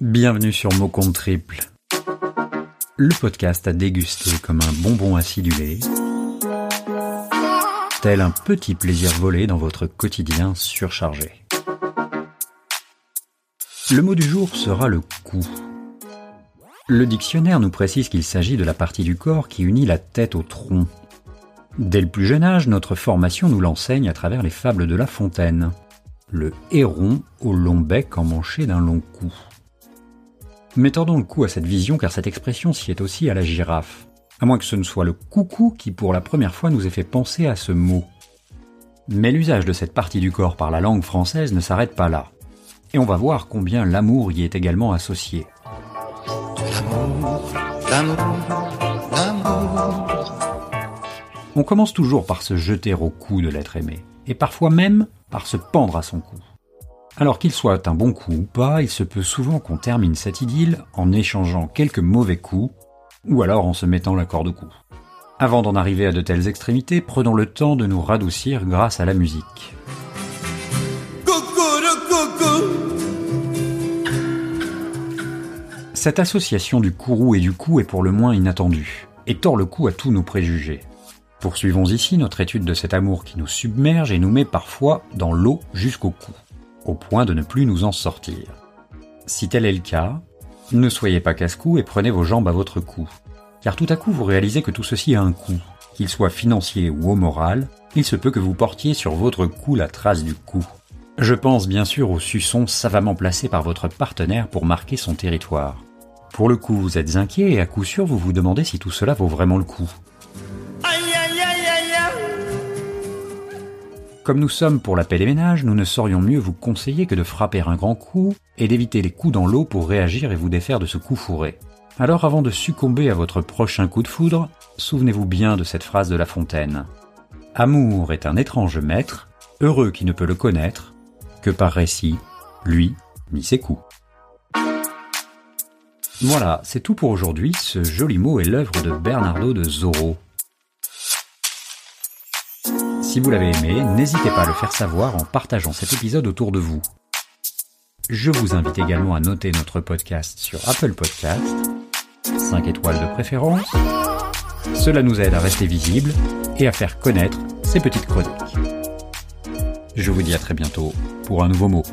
Bienvenue sur Mot Triple, le podcast à déguster comme un bonbon acidulé, tel un petit plaisir volé dans votre quotidien surchargé. Le mot du jour sera le cou. Le dictionnaire nous précise qu'il s'agit de la partie du corps qui unit la tête au tronc. Dès le plus jeune âge, notre formation nous l'enseigne à travers les fables de La Fontaine. Le héron au long bec emmanché d'un long cou. Mais tordons le cou à cette vision car cette expression s'y est aussi à la girafe. À moins que ce ne soit le coucou qui pour la première fois nous ait fait penser à ce mot. Mais l'usage de cette partie du corps par la langue française ne s'arrête pas là. Et on va voir combien l'amour y est également associé. On commence toujours par se jeter au cou de l'être aimé, et parfois même par se pendre à son cou. Alors qu'il soit un bon coup ou pas, il se peut souvent qu'on termine cette idylle en échangeant quelques mauvais coups, ou alors en se mettant la corde au cou. Avant d'en arriver à de telles extrémités, prenons le temps de nous radoucir grâce à la musique. Cette association du courroux et du cou est pour le moins inattendue, et tord le cou à tous nos préjugés. Poursuivons ici notre étude de cet amour qui nous submerge et nous met parfois dans l'eau jusqu'au cou, au point de ne plus nous en sortir. Si tel est le cas, ne soyez pas casse-cou et prenez vos jambes à votre cou. Car tout à coup vous réalisez que tout ceci a un coût. Qu'il soit financier ou au moral, il se peut que vous portiez sur votre cou la trace du coup. Je pense bien sûr au suçon savamment placé par votre partenaire pour marquer son territoire. Pour le coup, vous êtes inquiet et à coup sûr, vous vous demandez si tout cela vaut vraiment le coup. Comme nous sommes pour la paix des ménages, nous ne saurions mieux vous conseiller que de frapper un grand coup et d'éviter les coups dans l'eau pour réagir et vous défaire de ce coup fourré. Alors avant de succomber à votre prochain coup de foudre, souvenez-vous bien de cette phrase de La Fontaine. Amour est un étrange maître, heureux qui ne peut le connaître, que par récit, lui, ni ses coups. Voilà, c'est tout pour aujourd'hui. Ce joli mot est l'œuvre de Bernardo de Zorro. Si vous l'avez aimé, n'hésitez pas à le faire savoir en partageant cet épisode autour de vous. Je vous invite également à noter notre podcast sur Apple Podcast, 5 étoiles de préférence. Cela nous aide à rester visibles et à faire connaître ces petites chroniques. Je vous dis à très bientôt pour un nouveau mot.